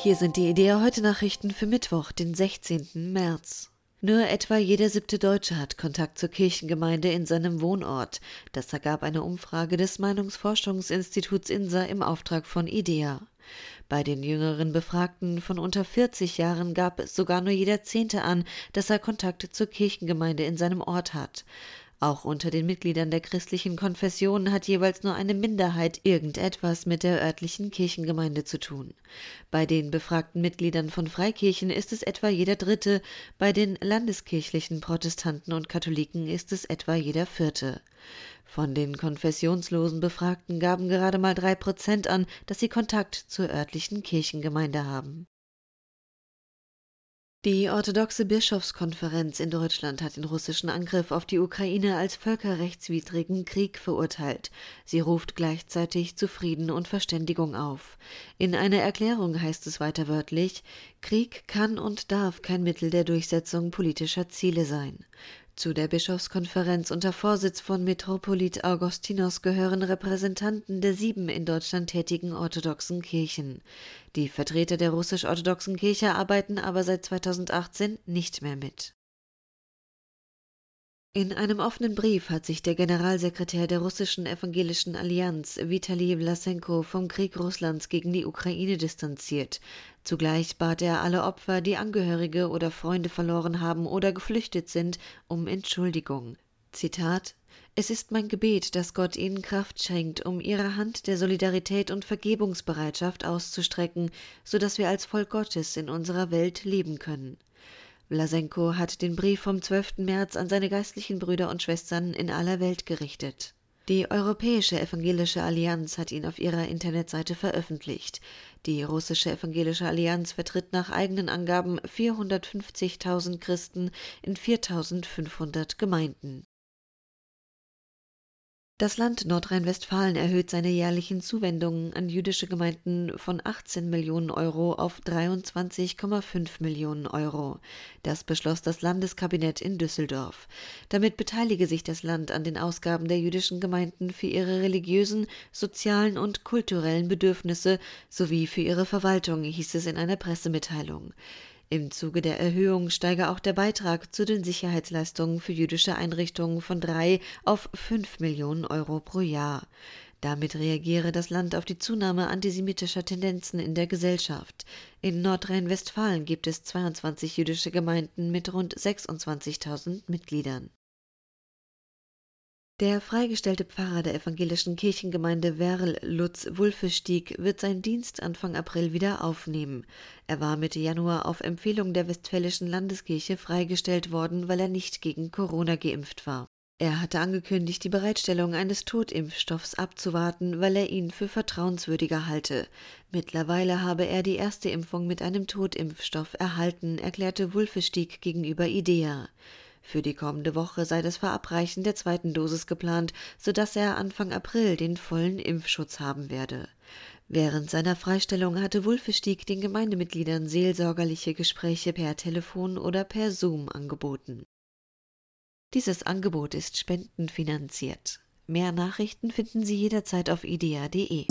Hier sind die Idea heute Nachrichten für Mittwoch, den 16. März. Nur etwa jeder siebte Deutsche hat Kontakt zur Kirchengemeinde in seinem Wohnort. Das ergab eine Umfrage des Meinungsforschungsinstituts INSA im Auftrag von IDEA. Bei den jüngeren Befragten von unter 40 Jahren gab es sogar nur jeder Zehnte an, dass er Kontakt zur Kirchengemeinde in seinem Ort hat. Auch unter den Mitgliedern der christlichen Konfessionen hat jeweils nur eine Minderheit irgendetwas mit der örtlichen Kirchengemeinde zu tun. Bei den befragten Mitgliedern von Freikirchen ist es etwa jeder Dritte, bei den landeskirchlichen Protestanten und Katholiken ist es etwa jeder Vierte. Von den konfessionslosen Befragten gaben gerade mal drei Prozent an, dass sie Kontakt zur örtlichen Kirchengemeinde haben. Die orthodoxe Bischofskonferenz in Deutschland hat den russischen Angriff auf die Ukraine als völkerrechtswidrigen Krieg verurteilt. Sie ruft gleichzeitig zu Frieden und Verständigung auf. In einer Erklärung heißt es weiter wörtlich Krieg kann und darf kein Mittel der Durchsetzung politischer Ziele sein. Zu der Bischofskonferenz unter Vorsitz von Metropolit Augustinos gehören Repräsentanten der sieben in Deutschland tätigen orthodoxen Kirchen. Die Vertreter der russisch-orthodoxen Kirche arbeiten aber seit 2018 nicht mehr mit. In einem offenen Brief hat sich der Generalsekretär der russischen evangelischen Allianz, Vitali Vlasenko, vom Krieg Russlands gegen die Ukraine distanziert. Zugleich bat er alle Opfer, die Angehörige oder Freunde verloren haben oder geflüchtet sind, um Entschuldigung. Zitat es ist mein Gebet, dass Gott ihnen Kraft schenkt, um ihre Hand der Solidarität und Vergebungsbereitschaft auszustrecken, so dass wir als Volk Gottes in unserer Welt leben können. Blasenko hat den Brief vom 12. März an seine geistlichen Brüder und Schwestern in aller Welt gerichtet. Die Europäische Evangelische Allianz hat ihn auf ihrer Internetseite veröffentlicht. Die russische Evangelische Allianz vertritt nach eigenen Angaben 450.000 Christen in 4.500 Gemeinden. Das Land Nordrhein-Westfalen erhöht seine jährlichen Zuwendungen an jüdische Gemeinden von 18 Millionen Euro auf 23,5 Millionen Euro. Das beschloss das Landeskabinett in Düsseldorf. Damit beteilige sich das Land an den Ausgaben der jüdischen Gemeinden für ihre religiösen, sozialen und kulturellen Bedürfnisse sowie für ihre Verwaltung, hieß es in einer Pressemitteilung. Im Zuge der Erhöhung steige auch der Beitrag zu den Sicherheitsleistungen für jüdische Einrichtungen von drei auf fünf Millionen Euro pro Jahr. Damit reagiere das Land auf die Zunahme antisemitischer Tendenzen in der Gesellschaft. In Nordrhein-Westfalen gibt es 22 jüdische Gemeinden mit rund 26.000 Mitgliedern. Der freigestellte Pfarrer der evangelischen Kirchengemeinde Werl, Lutz Wulfestieg, wird seinen Dienst Anfang April wieder aufnehmen. Er war Mitte Januar auf Empfehlung der Westfälischen Landeskirche freigestellt worden, weil er nicht gegen Corona geimpft war. Er hatte angekündigt, die Bereitstellung eines Totimpfstoffs abzuwarten, weil er ihn für vertrauenswürdiger halte. Mittlerweile habe er die erste Impfung mit einem Totimpfstoff erhalten, erklärte Wulfestieg gegenüber IDEA. Für die kommende Woche sei das Verabreichen der zweiten Dosis geplant, sodass er Anfang April den vollen Impfschutz haben werde. Während seiner Freistellung hatte Wulfestieg den Gemeindemitgliedern seelsorgerliche Gespräche per Telefon oder per Zoom angeboten. Dieses Angebot ist spendenfinanziert. Mehr Nachrichten finden Sie jederzeit auf idea.de.